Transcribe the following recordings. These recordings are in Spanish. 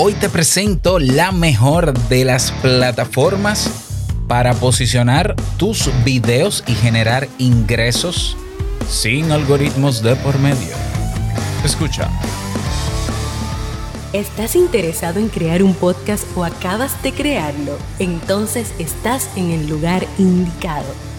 Hoy te presento la mejor de las plataformas para posicionar tus videos y generar ingresos sin algoritmos de por medio. Escucha. ¿Estás interesado en crear un podcast o acabas de crearlo? Entonces estás en el lugar indicado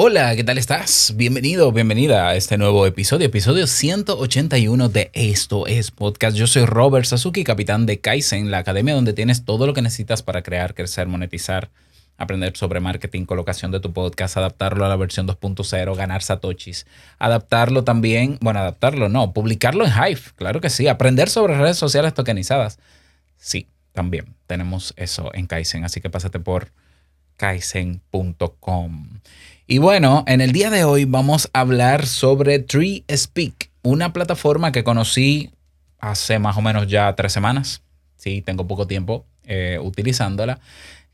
Hola, ¿qué tal estás? Bienvenido, bienvenida a este nuevo episodio, episodio 181 de Esto es Podcast. Yo soy Robert Sasuki, capitán de Kaizen, la academia donde tienes todo lo que necesitas para crear, crecer, monetizar, aprender sobre marketing, colocación de tu podcast, adaptarlo a la versión 2.0, ganar satoshis, adaptarlo también, bueno, adaptarlo no, publicarlo en Hive, claro que sí, aprender sobre redes sociales tokenizadas. Sí, también tenemos eso en Kaizen, así que pásate por kaizen.com. Y bueno, en el día de hoy vamos a hablar sobre Tree Speak, una plataforma que conocí hace más o menos ya tres semanas. Sí, tengo poco tiempo eh, utilizándola.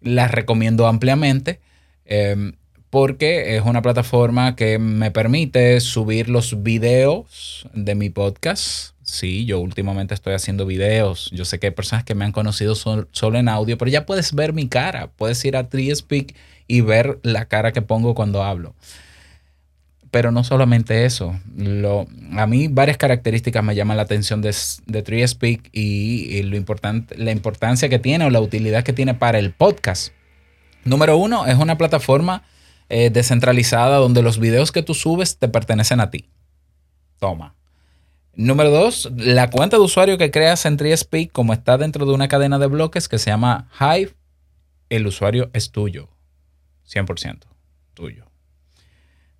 La recomiendo ampliamente em, porque es una plataforma que me permite subir los videos de mi podcast. Sí, yo últimamente estoy haciendo videos. Yo sé que hay personas que me han conocido solo en audio, pero ya puedes ver mi cara. Puedes ir a Tree Speak y ver la cara que pongo cuando hablo. Pero no solamente eso. A mí varias características me llaman la atención de, de TreeSpeak y, y lo importante, la importancia que tiene o la utilidad que tiene para el podcast. Número uno, es una plataforma eh, descentralizada donde los videos que tú subes te pertenecen a ti. Toma. Número dos, la cuenta de usuario que creas en TreeSpeak, como está dentro de una cadena de bloques que se llama Hive, el usuario es tuyo. 100% tuyo.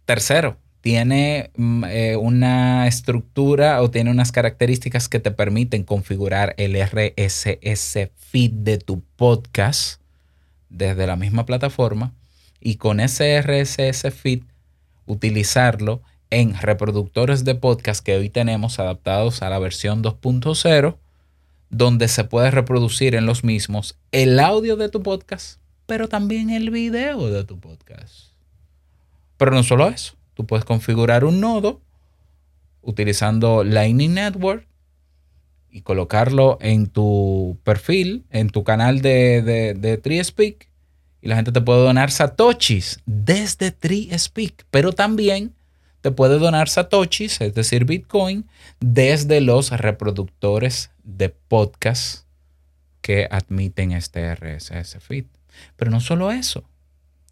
Tercero, tiene mm, eh, una estructura o tiene unas características que te permiten configurar el RSS feed de tu podcast desde la misma plataforma y con ese RSS feed utilizarlo en reproductores de podcast que hoy tenemos adaptados a la versión 2.0 donde se puede reproducir en los mismos el audio de tu podcast pero también el video de tu podcast. Pero no solo eso, tú puedes configurar un nodo utilizando Lightning Network y colocarlo en tu perfil, en tu canal de, de, de TreeSpeak y la gente te puede donar satoshis desde TreeSpeak, pero también te puede donar satoshis, es decir, Bitcoin, desde los reproductores de podcast que admiten este RSS feed. Pero no solo eso.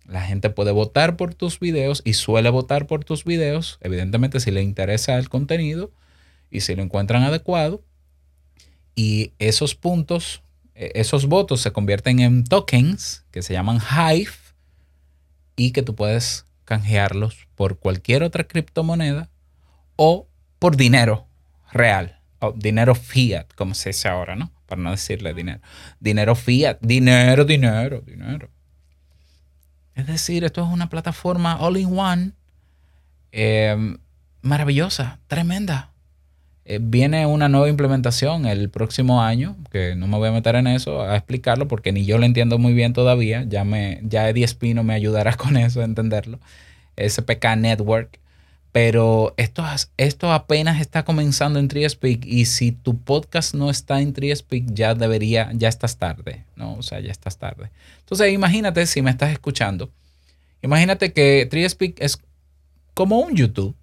La gente puede votar por tus videos y suele votar por tus videos, evidentemente si le interesa el contenido y si lo encuentran adecuado. Y esos puntos, e, esos votos se convierten en tokens que se llaman Hive y que tú puedes canjearlos por cualquier otra criptomoneda o por dinero real, o dinero fiat, como se dice ahora, ¿no? Para no decirle dinero. Dinero fiat, dinero, dinero, dinero. Es decir, esto es una plataforma all in one eh, maravillosa, tremenda. Eh, viene una nueva implementación el próximo año, que no me voy a meter en eso, a explicarlo, porque ni yo lo entiendo muy bien todavía. Ya, me, ya Eddie Espino me ayudará con eso, a entenderlo. SPK Network. Pero esto, esto apenas está comenzando en TreeSpeak y si tu podcast no está en TreeSpeak ya debería, ya estás tarde, ¿no? O sea, ya estás tarde. Entonces imagínate si me estás escuchando, imagínate que TreeSpeak es como un YouTube,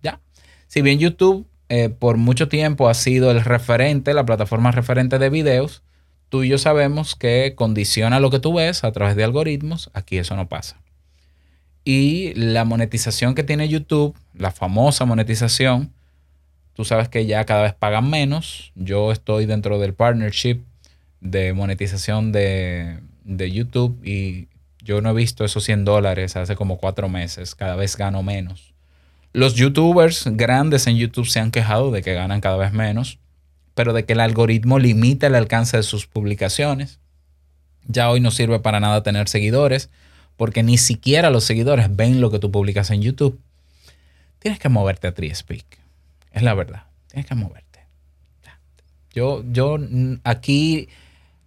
¿ya? Si bien YouTube eh, por mucho tiempo ha sido el referente, la plataforma referente de videos, tú y yo sabemos que condiciona lo que tú ves a través de algoritmos, aquí eso no pasa. Y la monetización que tiene YouTube, la famosa monetización, tú sabes que ya cada vez pagan menos. Yo estoy dentro del partnership de monetización de, YouTube y yo no he visto esos 100 dólares hace como cuatro meses. Cada vez gano menos. Los youtubers grandes en YouTube se han quejado de que ganan cada vez menos pero de que el algoritmo limita el alcance de sus publicaciones. Ya hoy no sirve para nada tener seguidores, porque ni siquiera los seguidores ven lo que tú publicas en YouTube. Tienes que moverte a TreeSpeak. Es la verdad. Tienes que moverte. Yo, yo aquí,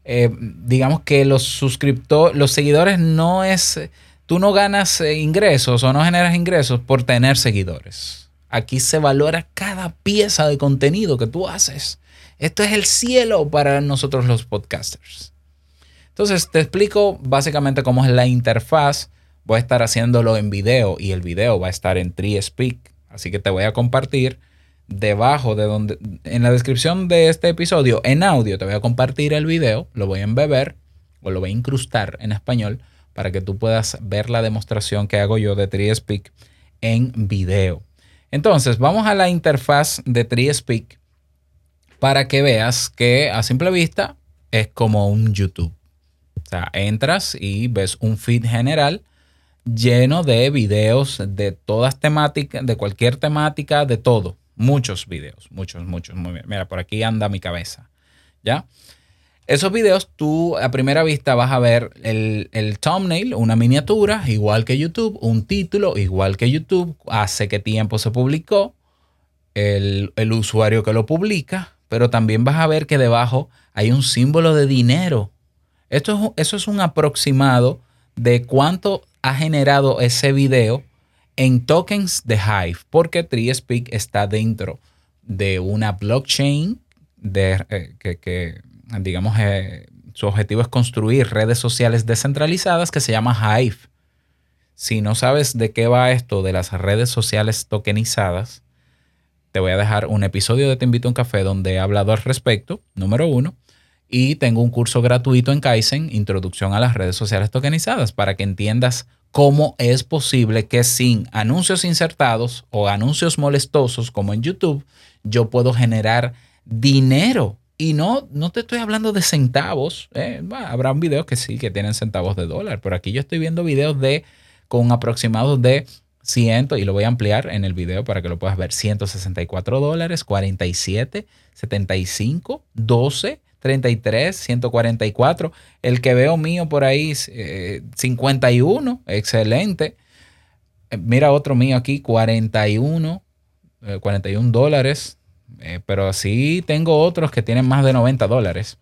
eh, digamos que los suscriptores, los seguidores no es, tú no ganas eh, ingresos o no generas ingresos por tener seguidores. Aquí se valora cada pieza de contenido que tú haces. Esto es el cielo para nosotros los podcasters. Entonces te explico básicamente cómo es la interfaz. Voy a estar haciéndolo en video y el video va a estar en TreeSpeak. Así que te voy a compartir debajo de donde, en la descripción de este episodio, en audio, te voy a compartir el video, lo voy a embeber o lo voy a incrustar en español para que tú puedas ver la demostración que hago yo de TreeSpeak en video. Entonces, vamos a la interfaz de TreeSpeak para que veas que a simple vista es como un YouTube. O sea, entras y ves un feed general lleno de videos de todas temáticas, de cualquier temática, de todo. Muchos videos, muchos, muchos. Muy bien. Mira, por aquí anda mi cabeza. ¿Ya? Esos videos tú a primera vista vas a ver el, el, thumbnail, una miniatura, igual que YouTube, un título, igual que YouTube, hace qué tiempo se publicó, el, el usuario que lo publica, pero también vas a ver que debajo hay un símbolo de dinero esto es, eso es un aproximado de cuánto ha generado ese video en tokens de Hive, porque TreeSpeak está dentro de una blockchain de, eh, que, digamos, eh, su objetivo es construir redes sociales descentralizadas que se llama Hive. Si no sabes de qué va esto de las redes sociales tokenizadas, te voy a dejar un episodio de Te invito a un café donde he hablado al respecto, número uno. Y tengo un curso gratuito en Kaizen, Introducción a las redes sociales tokenizadas, para que entiendas cómo es posible que sin anuncios insertados o anuncios molestosos como en YouTube, yo puedo generar dinero. Y no, no te estoy hablando de centavos. ¿eh? habrá un video que sí, que tienen centavos de dólar, pero aquí yo estoy viendo videos de con aproximados de 100, y lo voy a ampliar en el video para que lo puedas ver, 164 dólares, 47, 75, 12, 33, 144. El que veo mío por ahí, 51, eh, excelente. Eh, mira otro mío aquí, 41, 41 eh, dólares. pero así tengo otros que tienen más de 90 dólares.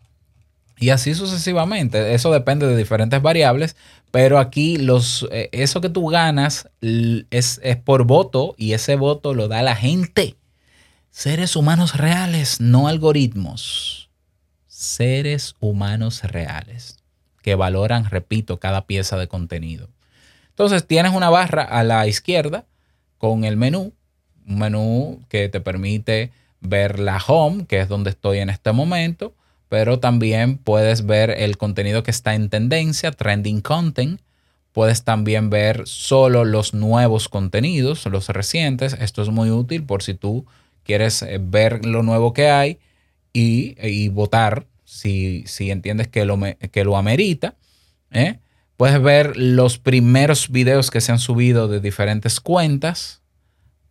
Y así sucesivamente. Eso depende de diferentes variables. Pero aquí los, eso que tú ganas es, es por voto y ese voto lo da la gente. Seres humanos reales, no algoritmos seres humanos reales que valoran, repito, cada pieza de contenido. Entonces tienes una barra a la izquierda con el menú, un menú que te permite ver la home, que es donde estoy en este momento, pero también puedes ver el contenido que está en tendencia, trending content. Puedes también ver solo los nuevos contenidos, los recientes. Esto es muy útil por si tú quieres eh, ver lo nuevo que hay y, y votar si, entiendes que lo, que lo amerita. ¿eh? Puedes ver los primeros videos que se han subido de diferentes cuentas.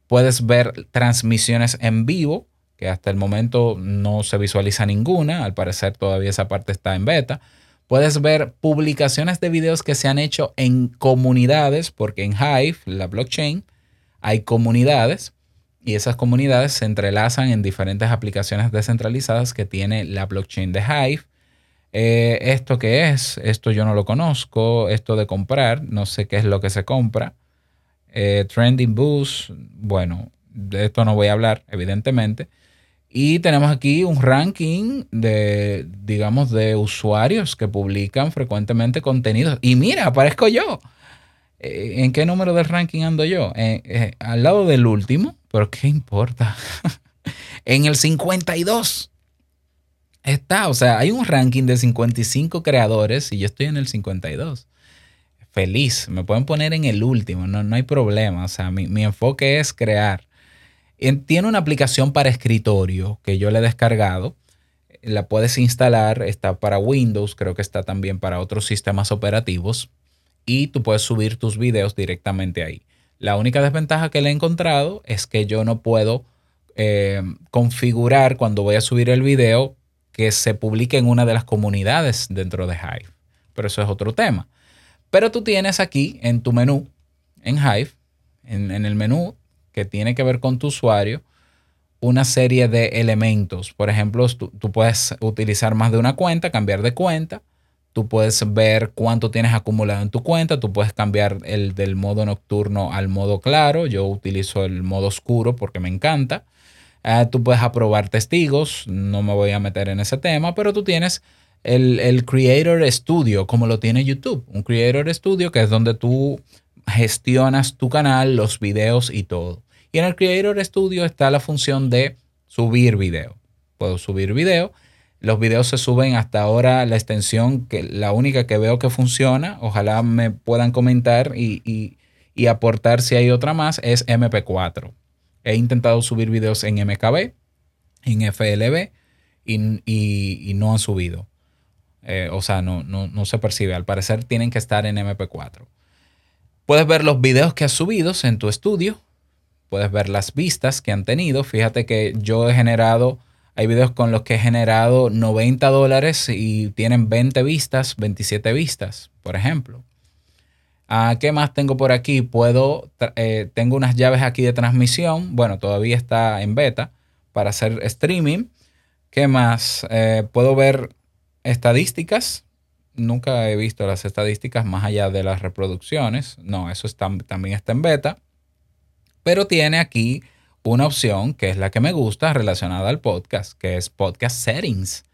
Puedes ver transmisiones en vivo, que hasta el momento no se visualiza ninguna. Al parecer todavía esa parte está en beta. Puedes ver publicaciones de videos que se han hecho en comunidades, porque en Hive, la blockchain, hay comunidades y esas comunidades se entrelazan en diferentes aplicaciones descentralizadas que tiene la blockchain de Hive. Eh, ¿Esto qué es? Esto yo no lo conozco. Esto de comprar, no sé qué es lo que se compra. Eh, trending Boost, bueno, de esto no voy a hablar, evidentemente. Y tenemos aquí un ranking de, digamos, de usuarios que publican frecuentemente contenidos. Y mira, aparezco yo. Eh, ¿En qué número del ranking ando yo? al lado del último, pero ¿qué importa? en el 52 está, o sea, hay un ranking de 55 creadores y yo estoy en el 52. Feliz, me pueden poner en el último, no, no hay problema, o sea, mi, enfoque es crear. Tiene una aplicación para escritorio que yo le he descargado, la puedes instalar, está para Windows, creo que está también para otros sistemas operativos y tú puedes subir tus videos directamente ahí. La única desventaja que le he encontrado es que yo no puedo eh, configurar cuando voy a subir el video que se publique en una de las comunidades dentro de Hive. Pero eso es otro tema. Pero tú tienes aquí en tu menú, en Hive, en, el menú que tiene que ver con tu usuario, una serie de elementos. Por ejemplo, tú, puedes utilizar más de una cuenta, cambiar de cuenta. Tú puedes ver cuánto tienes acumulado en tu cuenta. Tú puedes cambiar el del modo nocturno al modo claro. Yo utilizo el modo oscuro porque me encanta. Ah, tú puedes aprobar testigos. No me voy a meter en ese tema, pero tú tienes el, el Creator Studio como lo tiene YouTube. Un Creator Studio que es donde tú gestionas tu canal, los videos y todo. Y en el Creator Studio está la función de subir video. Puedo subir video. Los videos se suben hasta ahora la extensión, que la única que veo que funciona, ojalá me puedan comentar y, aportar si hay otra más, es MP4. He intentado subir videos en MKB, en FLB y, no han subido. Eh, o sea, no, no, no se percibe. Al parecer tienen que estar en MP4. Puedes ver los videos que has subido en tu estudio puedes ver las vistas que han tenido. Fíjate que yo he generado, hay videos con los que he generado 90 dólares y tienen 20 vistas, 27 vistas, por ejemplo. Ah, ¿Qué más tengo por aquí? Puedo, eh, tengo unas llaves aquí de transmisión. Bueno, todavía está en beta para hacer streaming. ¿Qué más? Eh, puedo ver estadísticas. Nunca he visto las estadísticas más allá de las reproducciones. No, eso también está en beta pero tiene aquí una opción que es la que me gusta relacionada al podcast, que es Podcast Settings.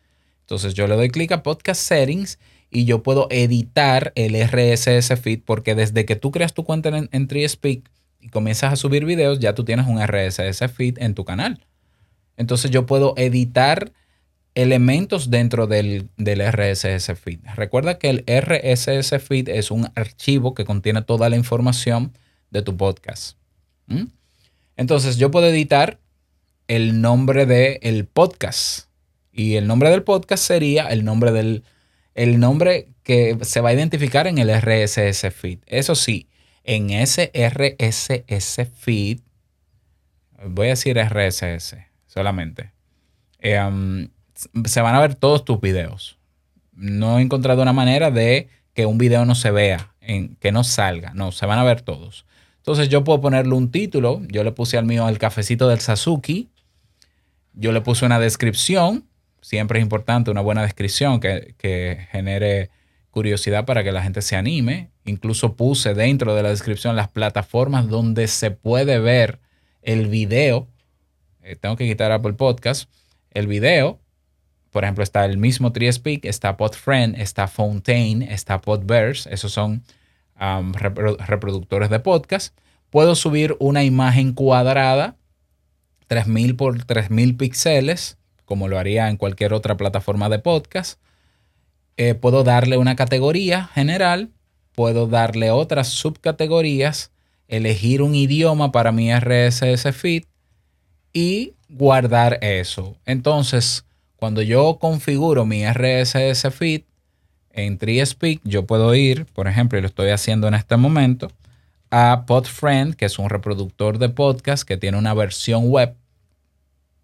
Entonces yo le doy clic a Podcast Settings y yo puedo editar el RSS feed porque desde que tú creas tu cuenta en, en TreeSpeak y comienzas a subir videos, ya tú tienes un RSS feed en tu canal. Entonces yo puedo editar elementos dentro del, RSS feed. Recuerda que el RSS feed es un archivo que contiene toda la información de tu podcast. ¿Mm? Entonces yo puedo editar el nombre del podcast. Y el nombre del podcast sería el nombre del el nombre que se va a identificar en el RSS feed. Eso sí, en ese RSS feed, voy a decir RSS solamente, eh, um, se van a ver todos tus videos. No he encontrado una manera de que un video no se vea, en, que no salga. No, se van a ver todos. Entonces yo puedo ponerle un título. Yo le puse al mío el cafecito del Sasuke. Yo le puse una descripción. Siempre es importante una buena descripción que, genere curiosidad para que la gente se anime. Incluso puse dentro de la descripción las plataformas donde se puede ver el video. Eh, tengo que quitar Apple Podcast. El video, por ejemplo, está el mismo TreeSpeak, está PodFriend, está Fontaine, está Podverse. Esos son reproductores de podcast. Puedo subir una imagen cuadrada, 3000 por 3000 píxeles, como lo haría en cualquier otra plataforma de podcast. Eh, puedo darle una categoría general, puedo darle otras subcategorías, elegir un idioma para mi RSS feed y guardar eso. Entonces, cuando yo configuro mi RSS feed, en TreeSpeak yo puedo ir, por ejemplo, y lo estoy haciendo en este momento, a PodFriend, que es un reproductor de podcast que tiene una versión web.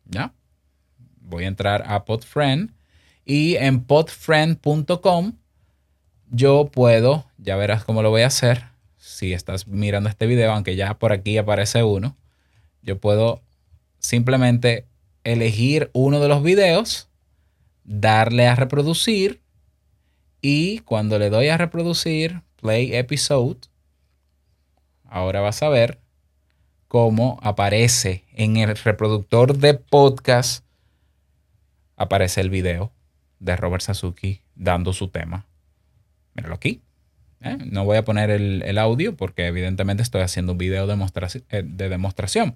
¿Ya? Voy a entrar a PodFriend y en podfriend.com yo puedo, ya verás cómo lo voy a hacer, si estás mirando este video, aunque ya por aquí aparece uno, yo puedo simplemente elegir uno de los videos, darle a reproducir y cuando le doy a reproducir play episode, ahora vas a ver cómo aparece en el reproductor de podcast, aparece el video de Robert Sasuki dando su tema. Míralo aquí. ¿eh? No voy a poner el, audio porque evidentemente estoy haciendo un video eh, de demostración.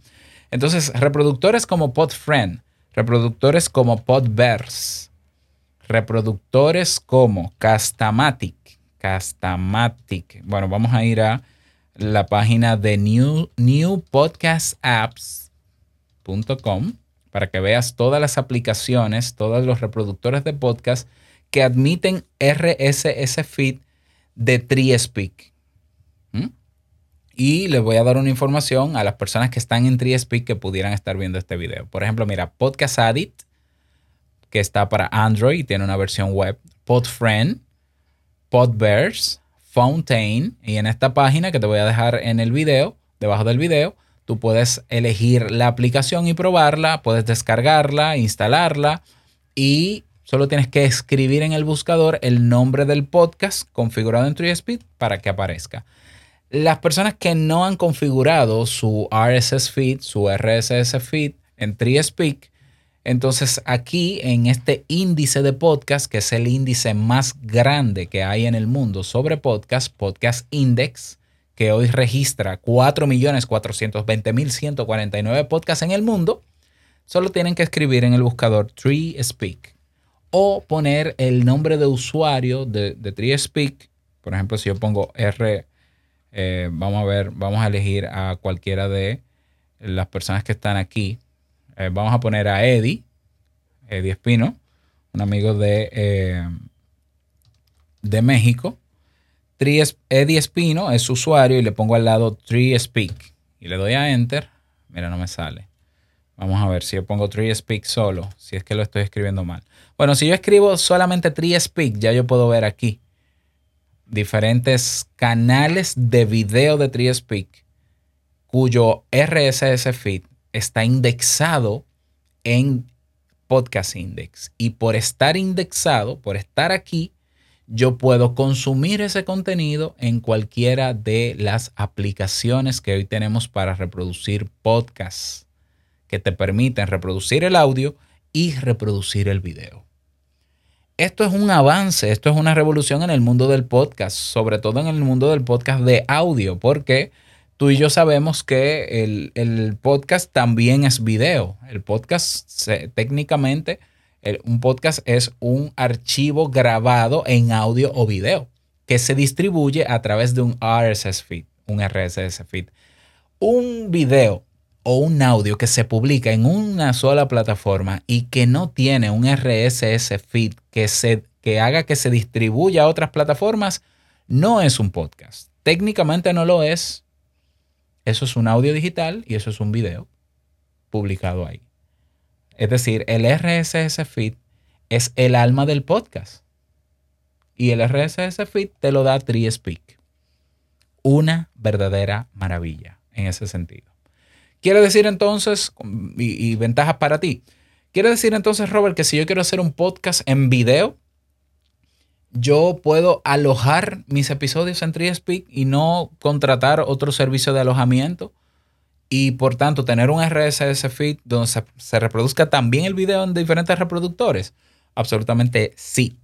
Entonces, reproductores como PodFriend, reproductores como Podverse, reproductores como Castamatic. Castamatic. Bueno, vamos a ir a la página de new, newpodcastapps.com para que veas todas las aplicaciones, todos los reproductores de podcast que admiten RSS feed de TreeSpeak. ¿Mm? y les voy a dar una información a las personas que están en TreeSpeak que pudieran estar viendo este video. Por ejemplo, mira, Podcast Addict, que está para Android, tiene una versión web. PodFriend, Podverse, Fountain. Y en esta página que te voy a dejar en el video, debajo del video, tú puedes elegir la aplicación y probarla, puedes descargarla, instalarla y solo tienes que escribir en el buscador el nombre del podcast configurado en TreeSpeak para que aparezca. Las personas que no han configurado su RSS feed, su RSS feed en TreeSpeak, entonces aquí en este índice de podcast, que es el índice más grande que hay en el mundo sobre podcast, Podcast Index, que hoy registra 4.420.149 podcasts en el mundo, solo tienen que escribir en el buscador TreeSpeak o poner el nombre de usuario de, de TreeSpeak. Por ejemplo, si yo pongo R eh, vamos a ver, vamos a elegir a cualquiera de las personas que están aquí. Eh, vamos a poner a Eddie, Eddie Espino, un amigo de, eh, de México. Eddie Espino es su usuario y le pongo al lado TreeSpeak y le doy a Enter. Mira, no me sale. Vamos a ver si yo pongo TreeSpeak solo, si es que lo estoy escribiendo mal. Bueno, si yo escribo solamente TreeSpeak, ya yo puedo ver aquí diferentes canales de video de TreeSpeak cuyo RSS feed está indexado en Podcast Index. Y por estar indexado, por estar aquí, yo puedo consumir ese contenido en cualquiera de las aplicaciones que hoy tenemos para reproducir podcasts, que te permiten reproducir el audio y reproducir el video. Esto es un avance, esto es una revolución en el mundo del podcast, sobre todo en el mundo del podcast de audio, porque tú y yo sabemos que el, podcast también es video. El podcast técnicamente, un podcast es un archivo grabado en audio o video que se distribuye a través de un RSS feed, un RSS feed. Un video o un audio que se publica en una sola plataforma y que no tiene un RSS feed que, se, que haga que se distribuya a otras plataformas, no es un podcast. Técnicamente no lo es. Eso es un audio digital y eso es un video publicado ahí. Es decir, el RSS feed es el alma del podcast. Y el RSS feed te lo da TreeSpeak. Una verdadera maravilla en ese sentido. Quiere decir entonces, y, ventajas para ti, quiere decir entonces, Robert, que si yo quiero hacer un podcast en video, yo puedo alojar mis episodios en TreeSpeak y no contratar otro servicio de alojamiento y por tanto tener un RSS feed donde se, reproduzca también el video en diferentes reproductores? Absolutamente sí.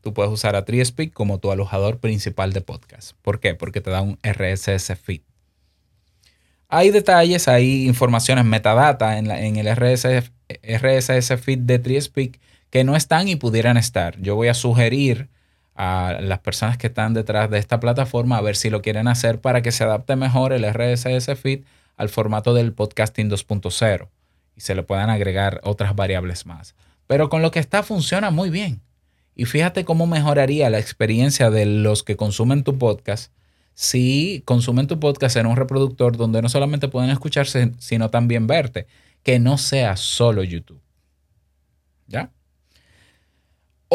Tú puedes usar a TreeSpeak como tu alojador principal de podcast. ¿Por qué? Porque te da un RSS feed. Hay detalles, hay informaciones, metadata en, en el RSS, RSS feed de TreeSpeak que no están y pudieran estar. Yo voy a sugerir a las personas que están detrás de esta plataforma a ver si lo quieren hacer para que se adapte mejor el RSS feed al formato del podcasting 2.0 y se le puedan agregar otras variables más. Pero con lo que está funciona muy bien. Y fíjate cómo mejoraría la experiencia de los que consumen tu podcast si consumen tu podcast en un reproductor donde no solamente pueden escucharse, sino también verte, que no sea solo YouTube. ¿Ya?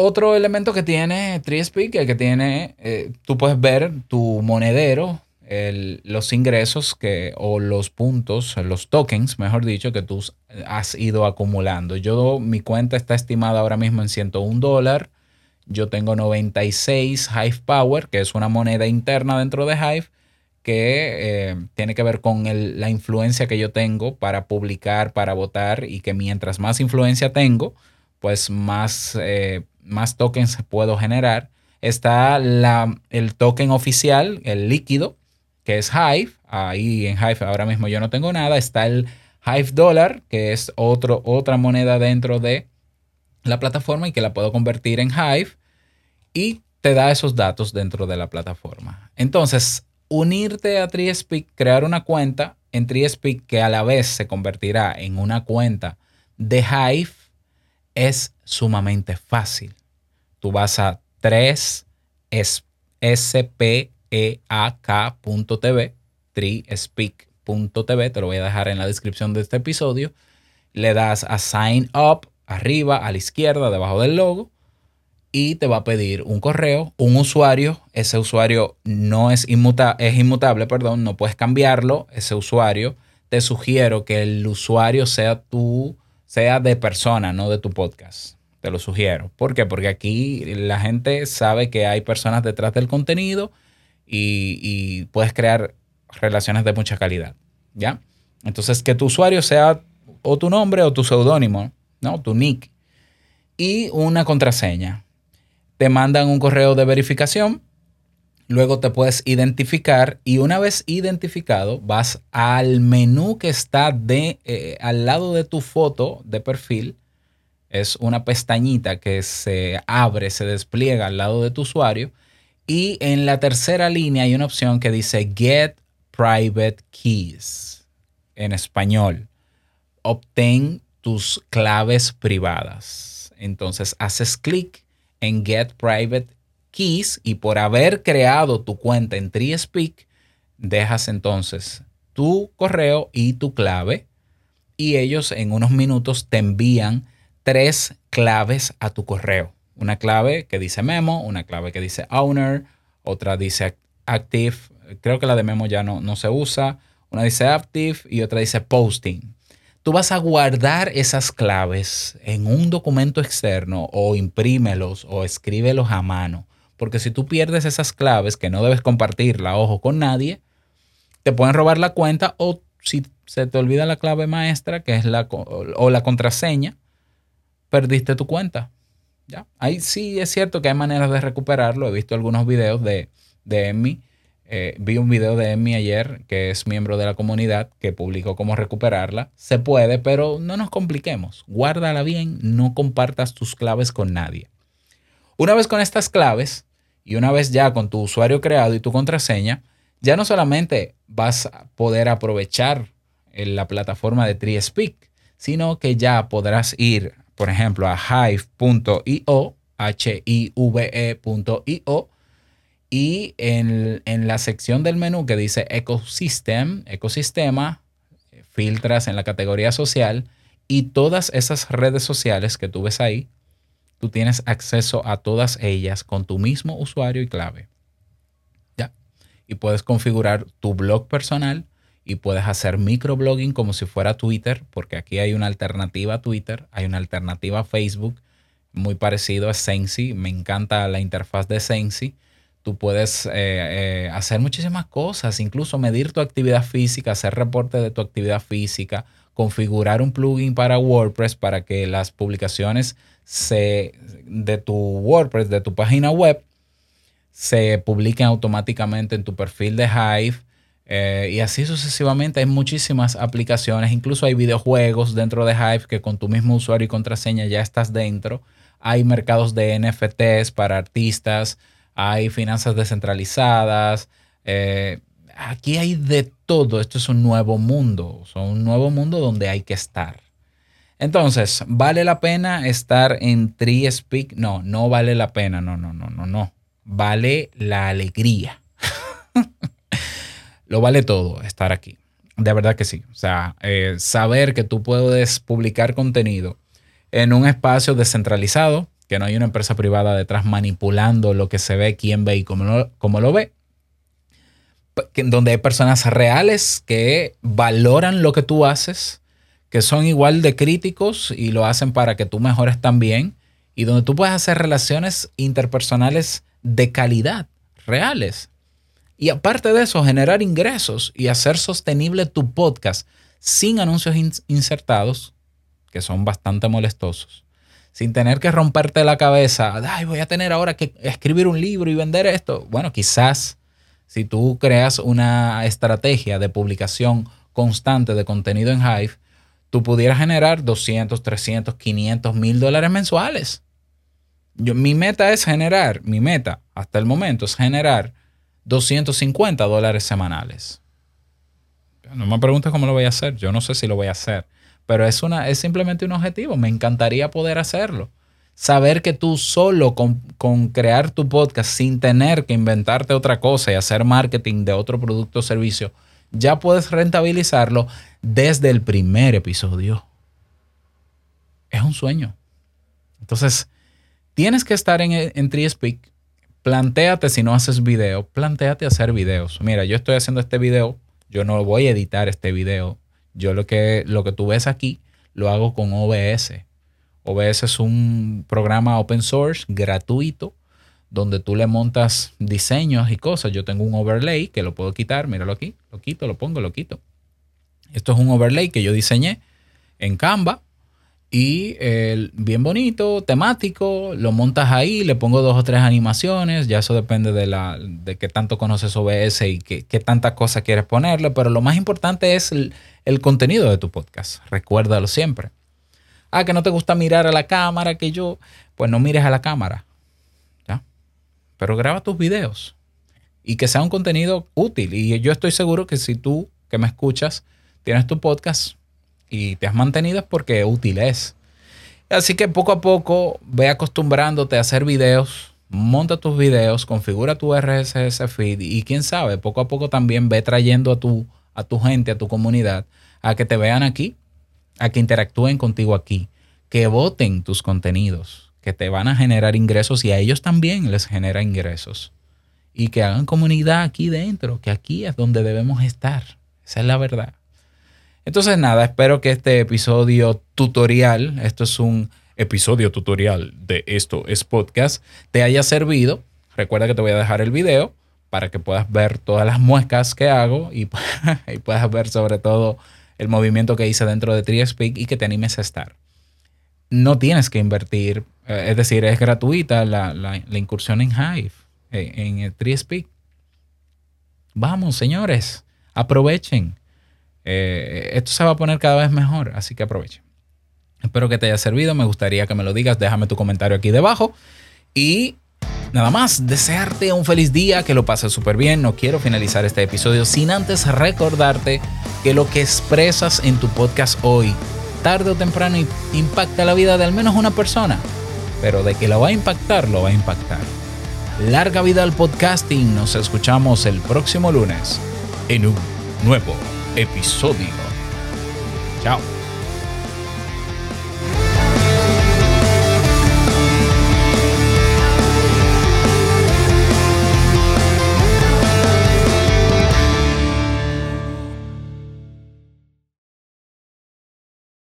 Otro elemento que tiene TreeSpeak es que tiene, eh, tú puedes ver tu monedero, los ingresos que, o los puntos, los tokens, mejor dicho, que tú has ido acumulando. Yo, mi cuenta está estimada ahora mismo en 101 dólares yo tengo 96 Hive Power, que es una moneda interna dentro de Hive, que eh, tiene que ver con la influencia que yo tengo para publicar, para votar, y que mientras más influencia tengo, pues más, eh, más tokens puedo generar. Está la, el token oficial, el líquido, que es Hive. Ahí en Hive ahora mismo yo no tengo nada. Está el Hive Dollar, que es otro, otra moneda dentro de la plataforma y que la puedo convertir en Hive y te da esos datos dentro de la plataforma. Entonces, unirte a TreeSpeak, crear una cuenta en TreeSpeak que a la vez se convertirá en una cuenta de Hive es sumamente fácil. Tú vas a 3 speak.tv treespeak.tv, te lo voy a dejar en la descripción de este episodio. Le das a sign up arriba a la izquierda, debajo del logo, y te va a pedir un correo, un usuario. Ese usuario no es, inmuta es inmutable, perdón, no puedes cambiarlo. Ese usuario, te sugiero que el usuario sea tú, sea de persona, no de tu podcast. Te lo sugiero. ¿Por qué? Porque aquí la gente sabe que hay personas detrás del contenido y, puedes crear relaciones de mucha calidad. ¿Ya? Entonces, que tu usuario sea o tu nombre o tu seudónimo, ¿no? Tu nick. Y una contraseña. Te mandan un correo de verificación. Luego te puedes identificar y una vez identificado vas al menú que está de, eh, al lado de tu foto de perfil. Es una pestañita que se abre, se despliega al lado de tu usuario. Y en la tercera línea hay una opción que dice Get Private Keys en español. Obtén tus claves privadas. Entonces haces clic en Get Private Keys y por haber creado tu cuenta en TreeSpeak, dejas entonces tu correo y tu clave y ellos en unos minutos te envían tres claves a tu correo. Una clave que dice memo, una clave que dice owner, otra dice active, creo que la de memo ya no, no se usa, una dice active y otra dice posting. Tú vas a guardar esas claves en un documento externo o imprímelos o escríbelos a mano. Porque si tú pierdes esas claves, que no debes compartirla, ojo, con nadie, te pueden robar la cuenta o si se te olvida la clave maestra, que es la, o la contraseña, perdiste tu cuenta. ¿Ya? Ahí sí es cierto que hay maneras de recuperarlo. He visto algunos videos de, de Emmy eh, vi un video de Emmy ayer, que es miembro de la comunidad, que publicó cómo recuperarla. Se puede, pero no nos compliquemos. Guárdala bien, no compartas tus claves con nadie. Una vez con estas claves y una vez ya con tu usuario creado y tu contraseña, ya no solamente vas a poder aprovechar la plataforma de TreeSpeak, sino que ya podrás ir, por ejemplo, a hive.io, h-i-v-e.io, y en, la sección del menú que dice Ecosystem, ecosistema, filtras en la categoría social y todas esas redes sociales que tú ves ahí, tú tienes acceso a todas ellas con tu mismo usuario y clave. ¿Ya? Y puedes configurar tu blog personal y puedes hacer microblogging como si fuera Twitter, porque aquí hay una alternativa a Twitter, hay una alternativa a Facebook, muy parecido a Sensi. Me encanta la interfaz de Sensi Tú puedes eh, eh, hacer muchísimas cosas, incluso medir tu actividad física, hacer reporte de tu actividad física, configurar un plugin para WordPress para que las publicaciones se, de tu WordPress, de tu página web, se publiquen automáticamente en tu perfil de Hive. Eh, y así sucesivamente hay muchísimas aplicaciones, incluso hay videojuegos dentro de Hive que con tu mismo usuario y contraseña ya estás dentro. Hay mercados de NFTs para artistas hay finanzas descentralizadas. Eh, aquí hay de todo. Esto es un nuevo mundo. Es un nuevo mundo donde hay que estar. Entonces, ¿vale la pena estar en TreeSpeak? No, no vale la pena. No, no, no, no, no. Vale la alegría. Lo vale todo estar aquí. De verdad que sí. O sea, eh, saber que tú puedes publicar contenido en un espacio descentralizado, que no hay una empresa privada detrás manipulando lo que se ve, quién ve y cómo lo, lo ve. Donde hay personas reales que valoran lo que tú haces, que son igual de críticos y lo hacen para que tú mejores también. Y donde tú puedes hacer relaciones interpersonales de calidad, reales. Y aparte de eso, generar ingresos y hacer sostenible tu podcast sin anuncios insertados, que son bastante molestosos sin tener que romperte la cabeza, ay, voy a tener ahora que escribir un libro y vender esto. Bueno, quizás si tú creas una estrategia de publicación constante de contenido en Hive, tú pudieras generar 200, 300, 500 mil dólares mensuales. Yo, mi meta es generar, mi meta hasta el momento es generar 250 dólares semanales. No me preguntes cómo lo voy a hacer, yo no sé si lo voy a hacer pero es, una, es simplemente un objetivo. Me encantaría poder hacerlo. Saber que tú solo con, crear tu podcast sin tener que inventarte otra cosa y hacer marketing de otro producto o servicio, ya puedes rentabilizarlo desde el primer episodio. Es un sueño. Entonces, tienes que estar en, en. Plantéate si no haces video, plantéate hacer videos. Mira, yo estoy haciendo este video, yo no voy a editar este video. Yo lo que, lo que tú ves aquí lo hago con OBS. OBS es un programa open source gratuito donde tú le montas diseños y cosas. Yo tengo un overlay que lo puedo quitar, míralo aquí, lo quito, lo pongo, lo quito. Esto es un overlay que yo diseñé en Canva y bien bonito, temático, lo montas ahí, le pongo dos o tres animaciones, ya eso depende de, la, de qué tanto conoces OBS y qué, qué tantas cosas quieres ponerle, pero lo más importante es el, el contenido de tu podcast, recuérdalo siempre. Ah, que no te gusta mirar a la cámara, que yo, pues no mires a la cámara pero graba tus videos y que sea un contenido útil. Y yo estoy seguro que si tú que me escuchas tienes tu podcast y te has mantenido es porque útil es. Así que poco a poco ve acostumbrándote a hacer videos, monta tus videos, configura tu RSS feed y quién sabe, poco a poco también ve trayendo a tu, a tu gente, a tu comunidad, a que te vean aquí, a que interactúen contigo aquí, que voten tus contenidos, que te van a generar ingresos y a ellos también les genera ingresos. Y que hagan comunidad aquí dentro, que aquí es donde debemos estar. Esa es la verdad. Entonces nada, espero que este episodio tutorial, esto es un episodio tutorial de esto es podcast, te haya servido. Recuerda que te voy a dejar el video para que puedas ver todas las muescas que hago y puedas ver sobre todo el movimiento que hice dentro de TreeSpeak y que te animes a estar. No tienes que invertir eh, es decir, es gratuita la, incursión en Hive, eh, en, el 3Speak. Vamos, señores, aprovechen. Eh, esto se va a poner cada vez mejor, así que aprovechen. Espero que te haya servido. Me gustaría que me lo digas. Déjame tu comentario aquí debajo. Y nada más, desearte un feliz día, que lo pases súper bien. No quiero finalizar este episodio sin antes recordarte que lo que expresas en tu podcast hoy, tarde o temprano, impacta la vida de al menos una persona pero de que lo va a impactar, lo va a impactar. Larga vida al podcasting, nos escuchamos el próximo lunes en un nuevo episodio. Chao.